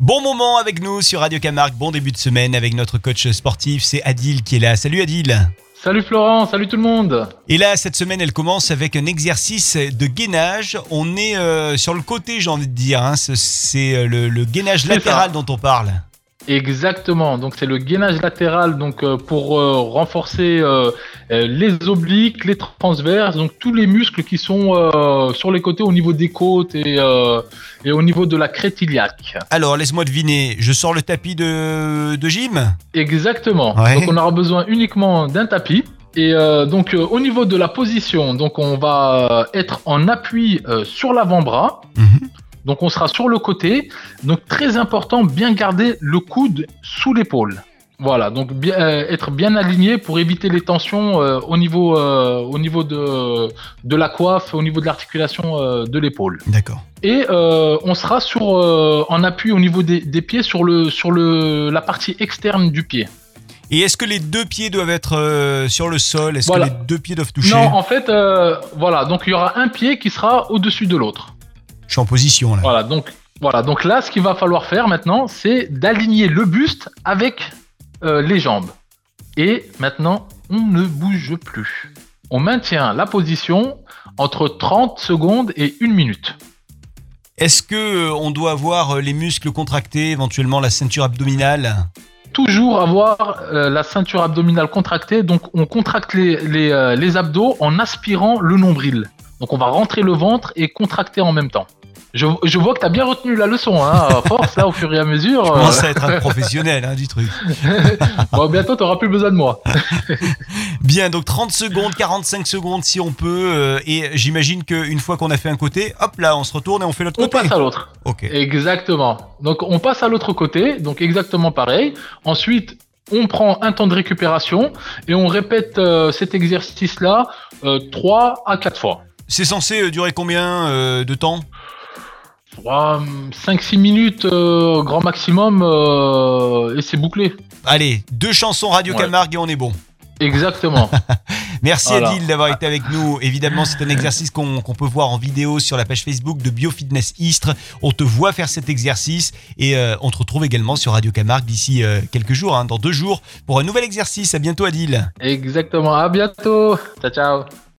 Bon moment avec nous sur Radio Camargue, bon début de semaine avec notre coach sportif, c'est Adil qui est là. Salut Adil Salut Florent, salut tout le monde Et là, cette semaine, elle commence avec un exercice de gainage. On est euh, sur le côté, j'ai envie de dire. hein. Ce- C'est euh, le, le gainage latéral ça. dont on parle. Exactement, donc c'est le gainage latéral donc euh, pour euh, renforcer euh, les obliques, les transverses, donc tous les muscles qui sont sur les côtés au niveau des côtes et, et au niveau de la crête iliaque. Alors, laisse-moi deviner, je sors le tapis de, de gym? Exactement. Ouais. Donc on aura besoin uniquement d'un tapis. Et euh, donc euh, au niveau de la position, donc on va être en appui euh, sur l'avant-bras. Mhm. Donc on sera sur le côté. Donc très important, bien garder le coude sous l'épaule. Voilà, donc bien, euh, être bien aligné pour éviter les tensions euh, au niveau, euh, au niveau de, de la coiffe, au niveau de l'articulation de l'épaule. D'accord. Et on sera sur, en appui au niveau des, des pieds sur, le, sur le, la partie externe du pied. Et est-ce que les deux pieds doivent être euh, sur le sol? Est-ce Voilà. que les deux pieds doivent toucher? Non, en fait, euh, voilà, donc il y aura un pied qui sera au-dessus de l'autre. Je suis en position là. Voilà, donc voilà, donc là, ce qu'il va falloir faire maintenant, c'est d'aligner le buste avec euh, les jambes. Et maintenant, on ne bouge plus. On maintient la position entre 30 secondes et 1 minute. Est-ce que euh, on doit avoir euh, les muscles contractés, éventuellement la ceinture abdominale? Toujours avoir euh, la ceinture abdominale contractée, donc on contracte les, les, les abdos en aspirant le nombril. Donc on va rentrer le ventre et contracter en même temps. Je, je vois que tu as bien retenu la leçon, hein, à force, là, au fur et à mesure. Je euh, commence à être un professionnel hein, du truc. bon, bientôt, tu plus besoin de moi. Bien, donc 30 secondes, 45 secondes si on peut. euh, et j'imagine qu'une fois qu'on a fait un côté, hop là, on se retourne et on fait l'autre On côté. passe à l'autre. Ok. Exactement. Donc on passe à l'autre côté, donc exactement pareil. Ensuite, on prend un temps de récupération et on répète euh, cet exercice-là euh, 3 à 4 fois. C'est censé euh, durer combien euh, de temps? 5-6 minutes euh, grand maximum euh, et c'est bouclé. Allez, deux chansons Radio Ouais. Camargue et on est bon. Exactement. Merci Voilà. Adil d'avoir été avec nous. Évidemment, c'est un exercice qu'on peut voir en vidéo sur la page Facebook de Biofitness Istres. On te voit faire cet exercice et euh, on te retrouve également sur Radio Camargue d'ici euh, quelques jours, hein, dans deux jours, pour un nouvel exercice. À bientôt Adil. Exactement. À bientôt. Ciao ciao.